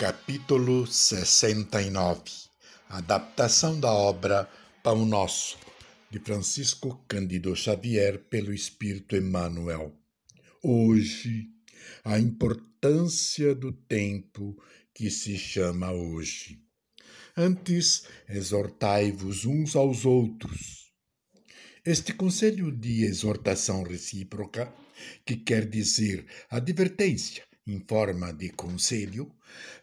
Capítulo 69 Adaptação da obra Pão Nosso, de Francisco Cândido Xavier, pelo Espírito Emmanuel. Hoje, a importância do tempo que se chama hoje. Antes, exortai-vos uns aos outros. Este conselho de exortação recíproca, que quer dizer advertência, em forma de conselho,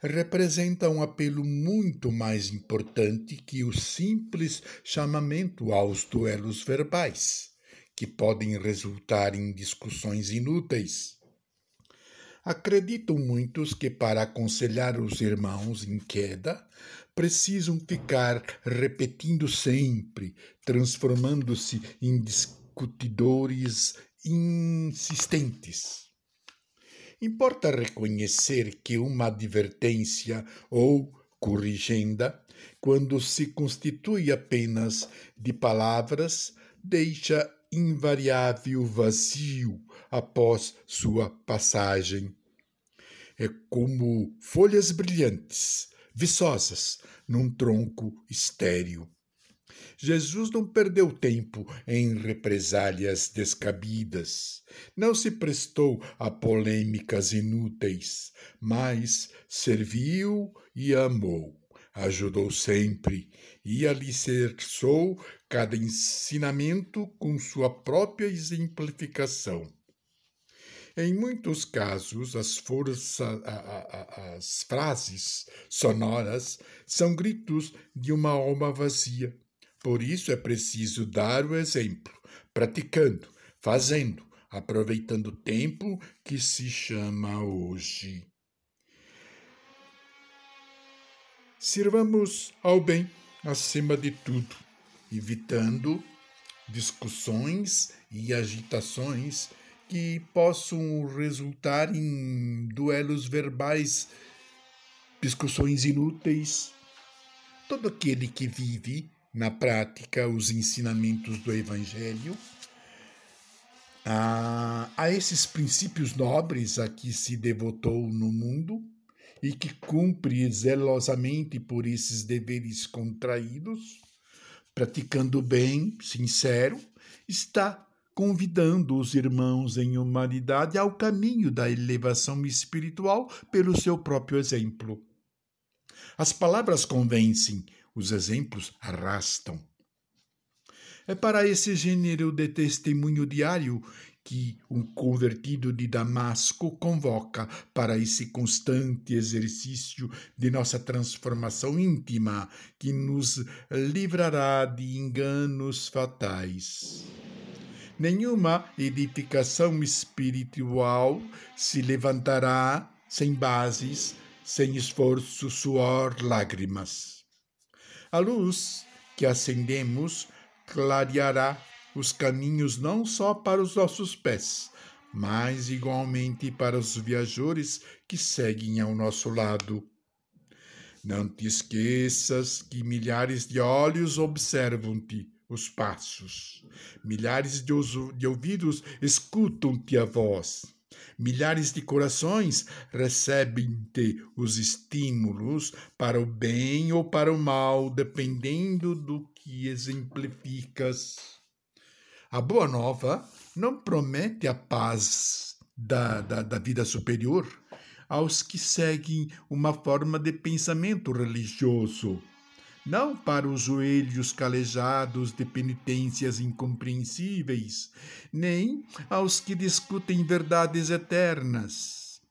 representa um apelo muito mais importante que o simples chamamento aos duelos verbais, que podem resultar em discussões inúteis. Acreditam muitos que para aconselhar os irmãos em queda, precisam ficar repetindo sempre, transformando-se em discutidores insistentes Importa reconhecer que uma advertência ou corrigenda, quando se constitui apenas de palavras, deixa invariável vazio após sua passagem. É como folhas brilhantes, viçosas, num tronco estéril. Jesus não perdeu tempo em represálias descabidas, não se prestou a polêmicas inúteis, mas serviu e amou, ajudou sempre e alicerçou cada ensinamento com sua própria exemplificação. Em muitos casos, as, força, as frases sonoras são gritos de uma alma vazia por isso é preciso dar o exemplo, praticando, fazendo, aproveitando o tempo que se chama hoje. Sirvamos ao bem acima de tudo, evitando discussões e agitações que possam resultar em duelos verbais, discussões inúteis. Todo aquele que vive na prática os ensinamentos do Evangelho, a, a esses princípios nobres a que se devotou no mundo e que cumpre zelosamente por esses deveres contraídos, praticando bem sincero, está convidando os irmãos em humanidade ao caminho da elevação espiritual pelo seu próprio exemplo. As palavras convencem, os exemplos arrastam. É para esse gênero de testemunho diário que um convertido de Damasco convoca para esse constante exercício de nossa transformação íntima que nos livrará de enganos fatais. Nenhuma edificação espiritual se levantará sem bases, sem esforço, suor, lágrimas. A luz que acendemos clareará os caminhos não só para os nossos pés, mas igualmente para os viajores que seguem ao nosso lado. Não te esqueças que milhares de olhos observam-te os passos, milhares de, ouvidos escutam-te a voz. Milhares de corações recebem-te os estímulos para o bem ou para o mal, dependendo do que exemplificas. A boa nova não promete a paz da, da, da vida superior aos que seguem uma forma de pensamento religioso não para os joelhos calejados de penitências incompreensíveis, nem aos que discutem verdades eternas,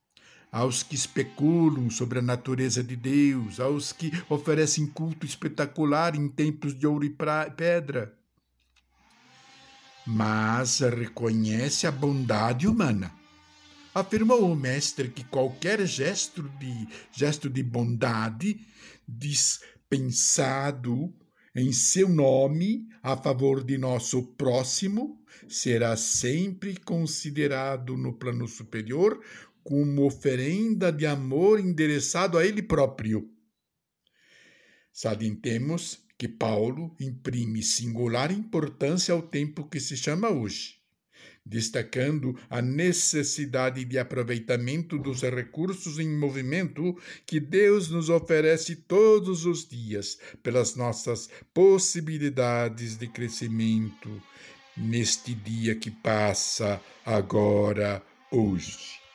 aos que especulam sobre a natureza de Deus, aos que oferecem culto espetacular em templos de ouro e pedra. Mas reconhece a bondade humana. Afirmou o mestre que qualquer gesto de, gesto de bondade diz pensado em seu nome a favor de nosso próximo será sempre considerado no plano superior como oferenda de amor endereçado a ele próprio. Salientemos que Paulo imprime singular importância ao tempo que se chama hoje. Destacando a necessidade de aproveitamento dos recursos em movimento que Deus nos oferece todos os dias pelas nossas possibilidades de crescimento neste dia que passa agora, hoje.